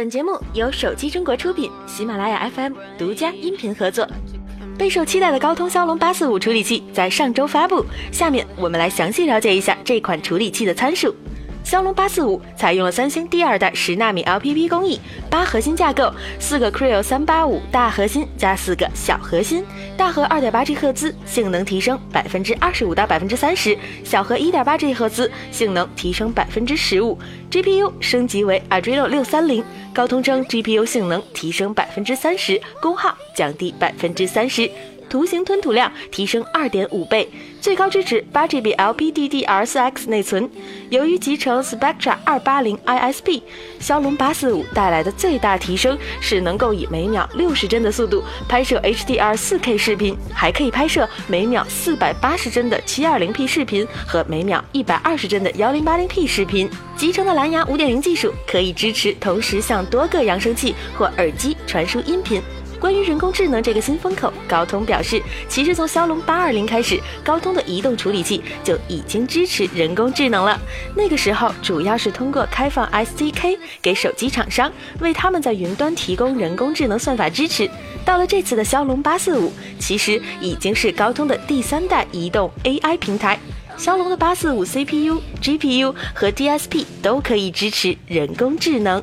本节目由手机中国出品，喜马拉雅 FM 独家音频合作。备受期待的高通骁龙八四五处理器在上周发布，下面我们来详细了解一下这款处理器的参数。骁龙八四五采用了三星第二代十纳米 LPP 工艺，八核心架构，四个 Creo 三八五大核心加四个小核心，大核二点八 G 赫兹，性能提升百分之二十五到百分之三十；小核一点八 G 赫兹，性能提升百分之十五。GPU 升级为 Adreno 六三零，高通称 GPU 性能提升百分之三十，功耗降低百分之三十。图形吞吐量提升二点五倍，最高支持八 GB LPDDR4X 内存。由于集成 Spectra 二八零 ISP，骁龙八四五带来的最大提升是能够以每秒六十帧的速度拍摄 HDR 四 K 视频，还可以拍摄每秒四百八十帧的七二零 P 视频和每秒一百二十帧的幺零八零 P 视频。集成的蓝牙五点零技术可以支持同时向多个扬声器或耳机传输音频。关于人工智能这个新风口，高通表示，其实从骁龙八二零开始，高通的移动处理器就已经支持人工智能了。那个时候，主要是通过开放 SDK 给手机厂商，为他们在云端提供人工智能算法支持。到了这次的骁龙八四五，其实已经是高通的第三代移动 AI 平台。骁龙的八四五 CPU、GPU 和 DSP 都可以支持人工智能。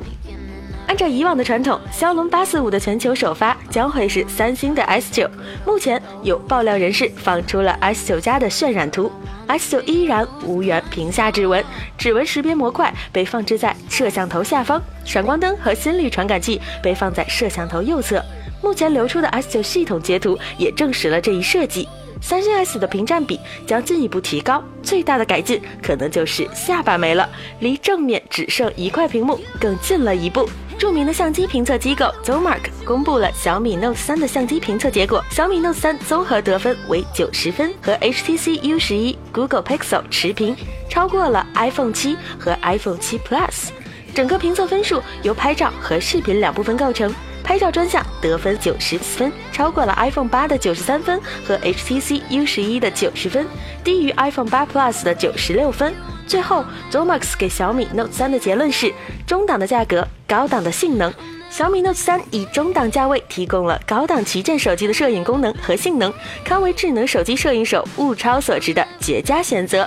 按照以往的传统，骁龙八四五的全球首发将会是三星的 S 九。目前有爆料人士放出了 S 九加的渲染图，S 九依然无缘屏下指纹，指纹识别模块被放置在摄像头下方，闪光灯和心率传感器被放在摄像头右侧。目前流出的 S 九系统截图也证实了这一设计。三星 S 的屏占比将进一步提高，最大的改进可能就是下巴没了，离正面只剩一块屏幕更近了一步。著名的相机评测机构 Zomark 公布了小米 Note 3的相机评测结果，小米 Note 3综合得分为九十分，和 HTC U 十一、Google Pixel 持平，超过了 iPhone 7和 iPhone 7 Plus。整个评测分数由拍照和视频两部分构成，拍照专项得分九十分，超过了 iPhone 8的九十三分和 HTC U 十一的九十分，低于 iPhone 8 Plus 的九十六分。最后，Zomax 给小米 Note 3的结论是：中档的价格，高档的性能。小米 Note 3以中档价位提供了高档旗舰手机的摄影功能和性能，堪为智能手机摄影手物超所值的绝佳选择。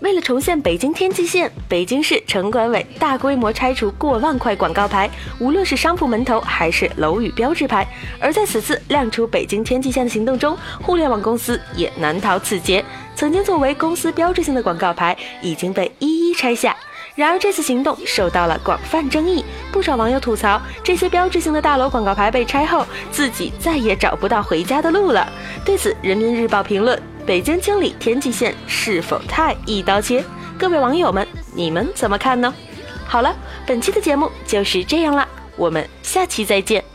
为了重现北京天际线，北京市城管委大规模拆除过万块广告牌，无论是商铺门头还是楼宇标志牌。而在此次亮出北京天际线的行动中，互联网公司也难逃此劫。曾经作为公司标志性的广告牌已经被一一拆下。然而这次行动受到了广泛争议，不少网友吐槽这些标志性的大楼广告牌被拆后，自己再也找不到回家的路了。对此，人民日报评论。北京清理天际线是否太一刀切？各位网友们，你们怎么看呢？好了，本期的节目就是这样啦，我们下期再见。